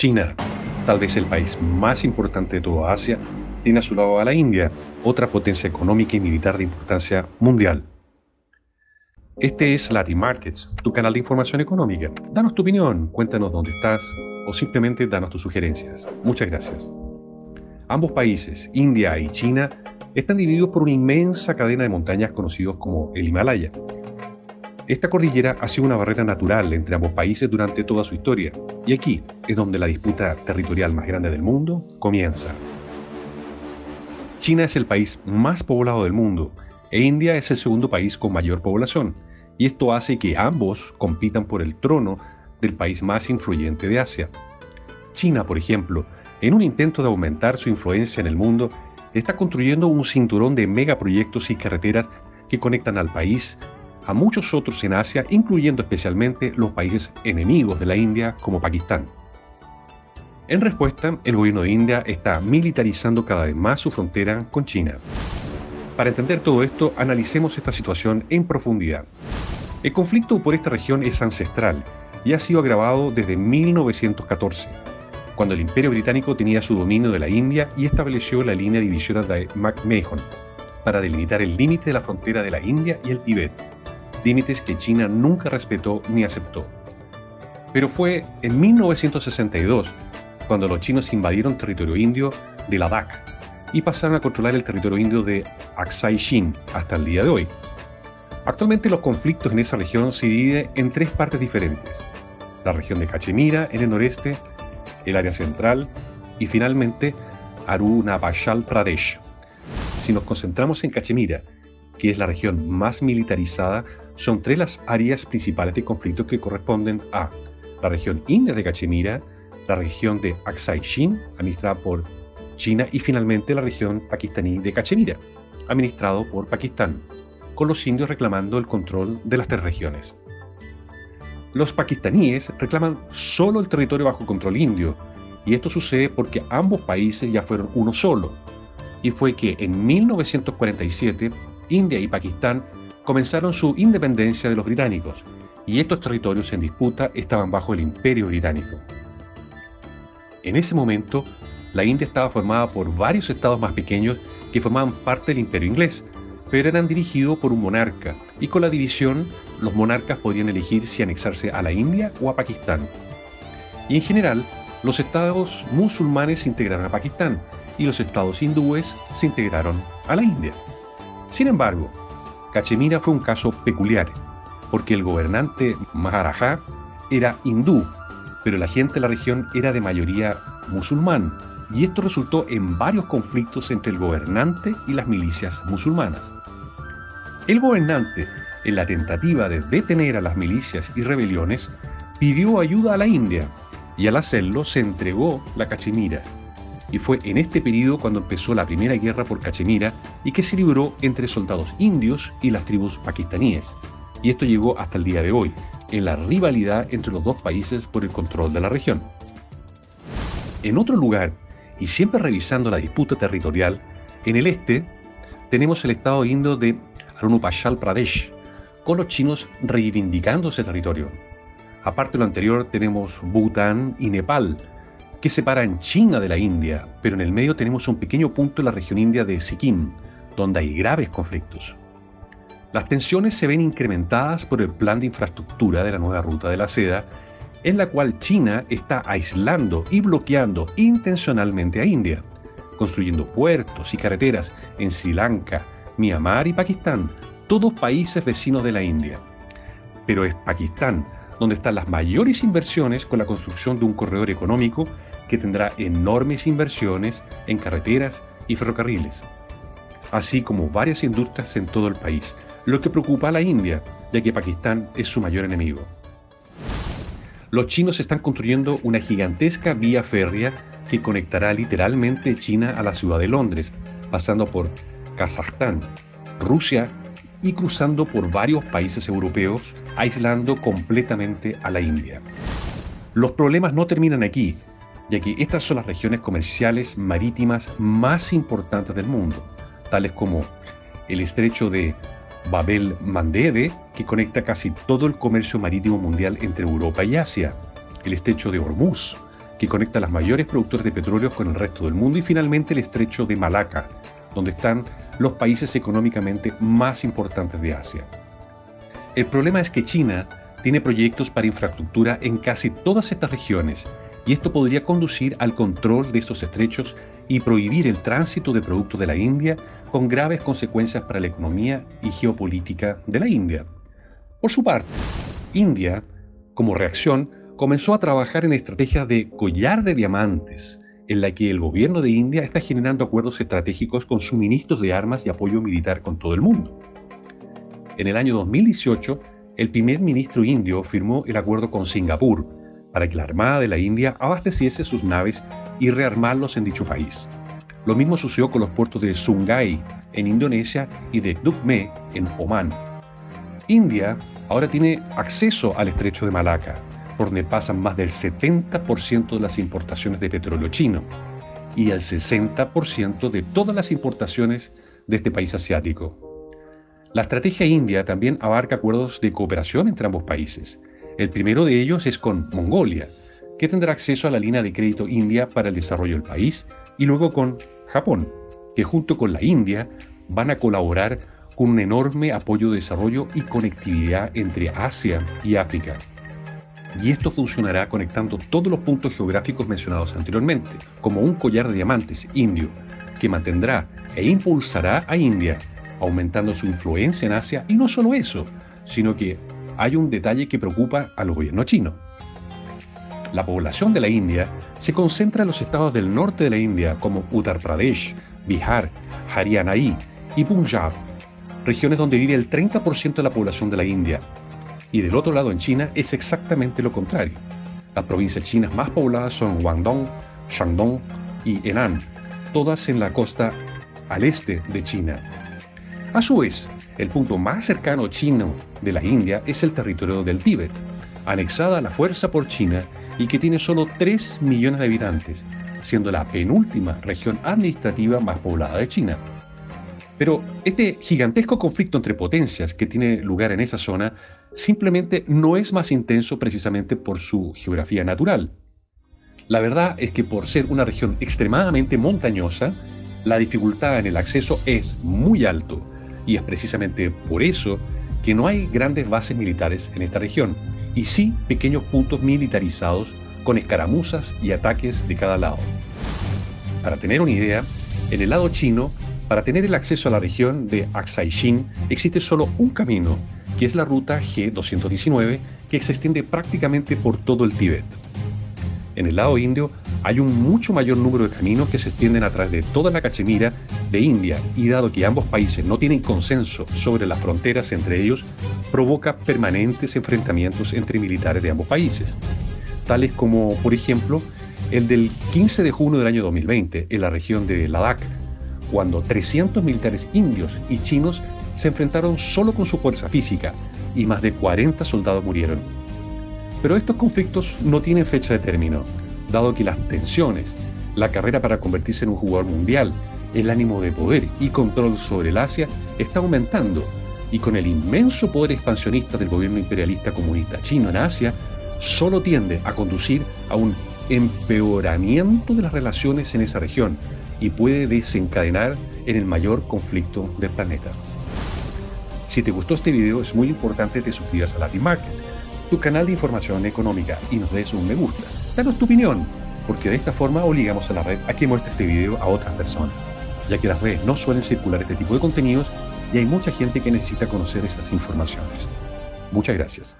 China, tal vez el país más importante de toda Asia, tiene a su lado a la India, otra potencia económica y militar de importancia mundial. Este es Latin Markets, tu canal de información económica. Danos tu opinión, cuéntanos dónde estás o simplemente danos tus sugerencias. Muchas gracias. Ambos países, India y China, están divididos por una inmensa cadena de montañas conocidos como el Himalaya, esta cordillera ha sido una barrera natural entre ambos países durante toda su historia, y aquí es donde la disputa territorial más grande del mundo comienza. China es el país más poblado del mundo, e India es el segundo país con mayor población, y esto hace que ambos compitan por el trono del país más influyente de Asia. China, por ejemplo, en un intento de aumentar su influencia en el mundo, está construyendo un cinturón de megaproyectos y carreteras que conectan al país a muchos otros en Asia, incluyendo especialmente los países enemigos de la India como Pakistán. En respuesta, el gobierno de India está militarizando cada vez más su frontera con China. Para entender todo esto, analicemos esta situación en profundidad. El conflicto por esta región es ancestral y ha sido agravado desde 1914, cuando el Imperio Británico tenía su dominio de la India y estableció la línea divisoria de McMahon para delimitar el límite de la frontera de la India y el Tíbet límites que China nunca respetó ni aceptó. Pero fue en 1962 cuando los chinos invadieron territorio indio de Ladakh y pasaron a controlar el territorio indio de Aksai Chin hasta el día de hoy. Actualmente los conflictos en esa región se dividen en tres partes diferentes. La región de Cachemira en el noreste, el área central y finalmente Arunachal Pradesh. Si nos concentramos en Cachemira, que es la región más militarizada, son tres las áreas principales de conflicto que corresponden a la región india de Cachemira, la región de Aksai Chin, administrada por China, y finalmente la región pakistaní de Cachemira, administrado por Pakistán, con los indios reclamando el control de las tres regiones. Los pakistaníes reclaman solo el territorio bajo control indio, y esto sucede porque ambos países ya fueron uno solo, y fue que en 1947 India y Pakistán comenzaron su independencia de los británicos, y estos territorios en disputa estaban bajo el imperio británico. En ese momento, la India estaba formada por varios estados más pequeños que formaban parte del imperio inglés, pero eran dirigidos por un monarca, y con la división los monarcas podían elegir si anexarse a la India o a Pakistán. Y en general, los estados musulmanes se integraron a Pakistán y los estados hindúes se integraron a la India. Sin embargo, Cachemira fue un caso peculiar, porque el gobernante Maharaja era hindú, pero la gente de la región era de mayoría musulmán, y esto resultó en varios conflictos entre el gobernante y las milicias musulmanas. El gobernante, en la tentativa de detener a las milicias y rebeliones, pidió ayuda a la India, y al hacerlo se entregó la Cachemira, y fue en este periodo cuando empezó la primera guerra por Cachemira y que se libró entre soldados indios y las tribus pakistaníes. Y esto llegó hasta el día de hoy, en la rivalidad entre los dos países por el control de la región. En otro lugar, y siempre revisando la disputa territorial, en el este tenemos el estado indio de Arunachal Pradesh, con los chinos reivindicando ese territorio. Aparte de lo anterior, tenemos Bután y Nepal, que separan China de la India, pero en el medio tenemos un pequeño punto en la región india de Sikkim, donde hay graves conflictos. Las tensiones se ven incrementadas por el plan de infraestructura de la nueva ruta de la seda, en la cual China está aislando y bloqueando intencionalmente a India, construyendo puertos y carreteras en Sri Lanka, Myanmar y Pakistán, todos países vecinos de la India. Pero es Pakistán donde están las mayores inversiones con la construcción de un corredor económico que tendrá enormes inversiones en carreteras y ferrocarriles, así como varias industrias en todo el país, lo que preocupa a la India, ya que Pakistán es su mayor enemigo. Los chinos están construyendo una gigantesca vía férrea que conectará literalmente China a la ciudad de Londres, pasando por Kazajstán, Rusia y cruzando por varios países europeos, aislando completamente a la India. Los problemas no terminan aquí, ya que estas son las regiones comerciales marítimas más importantes del mundo, tales como el estrecho de Babel Mandebe, que conecta casi todo el comercio marítimo mundial entre Europa y Asia, el estrecho de Hormuz, que conecta las mayores productores de petróleo con el resto del mundo, y finalmente el estrecho de Malaca, donde están los países económicamente más importantes de Asia. El problema es que China tiene proyectos para infraestructura en casi todas estas regiones, y esto podría conducir al control de estos estrechos y prohibir el tránsito de productos de la India con graves consecuencias para la economía y geopolítica de la India. Por su parte, India, como reacción, comenzó a trabajar en estrategias de collar de diamantes, en la que el gobierno de India está generando acuerdos estratégicos con suministros de armas y apoyo militar con todo el mundo. En el año 2018, el primer ministro indio firmó el acuerdo con Singapur para que la Armada de la India abasteciese sus naves y rearmarlos en dicho país. Lo mismo sucedió con los puertos de Sungai en Indonesia y de Dukme en Omán. India ahora tiene acceso al estrecho de Malaca, por pasan más del 70% de las importaciones de petróleo chino y el 60% de todas las importaciones de este país asiático. La estrategia india también abarca acuerdos de cooperación entre ambos países. El primero de ellos es con Mongolia, que tendrá acceso a la línea de crédito india para el desarrollo del país, y luego con Japón, que junto con la India van a colaborar con un enorme apoyo de desarrollo y conectividad entre Asia y África. Y esto funcionará conectando todos los puntos geográficos mencionados anteriormente, como un collar de diamantes indio, que mantendrá e impulsará a India aumentando su influencia en Asia y no solo eso, sino que hay un detalle que preocupa al gobierno chino. La población de la India se concentra en los estados del norte de la India como Uttar Pradesh, Bihar, Haryana y Punjab, regiones donde vive el 30% de la población de la India. Y del otro lado en China es exactamente lo contrario. Las provincias chinas más pobladas son Guangdong, Shandong y Henan, todas en la costa al este de China, a su vez, el punto más cercano chino de la India es el territorio del Tíbet, anexada a la fuerza por China y que tiene solo 3 millones de habitantes, siendo la penúltima región administrativa más poblada de China. Pero este gigantesco conflicto entre potencias que tiene lugar en esa zona simplemente no es más intenso precisamente por su geografía natural. La verdad es que por ser una región extremadamente montañosa, la dificultad en el acceso es muy alto y es precisamente por eso que no hay grandes bases militares en esta región, y sí pequeños puntos militarizados con escaramuzas y ataques de cada lado. Para tener una idea, en el lado chino, para tener el acceso a la región de Aksai-Chin existe solo un camino, que es la ruta G219, que se extiende prácticamente por todo el Tíbet. En el lado indio hay un mucho mayor número de caminos que se extienden a través de toda la Cachemira de India y dado que ambos países no tienen consenso sobre las fronteras entre ellos, provoca permanentes enfrentamientos entre militares de ambos países, tales como, por ejemplo, el del 15 de junio del año 2020 en la región de Ladakh, cuando 300 militares indios y chinos se enfrentaron solo con su fuerza física y más de 40 soldados murieron. Pero estos conflictos no tienen fecha de término dado que las tensiones, la carrera para convertirse en un jugador mundial, el ánimo de poder y control sobre el Asia está aumentando y con el inmenso poder expansionista del gobierno imperialista comunista chino en Asia, solo tiende a conducir a un empeoramiento de las relaciones en esa región y puede desencadenar en el mayor conflicto del planeta. Si te gustó este video es muy importante que te suscribas a Latin Market, tu canal de información económica y nos des un me gusta. Danos tu opinión, porque de esta forma obligamos a la red a que muestre este video a otras personas, ya que las redes no suelen circular este tipo de contenidos y hay mucha gente que necesita conocer estas informaciones. Muchas gracias.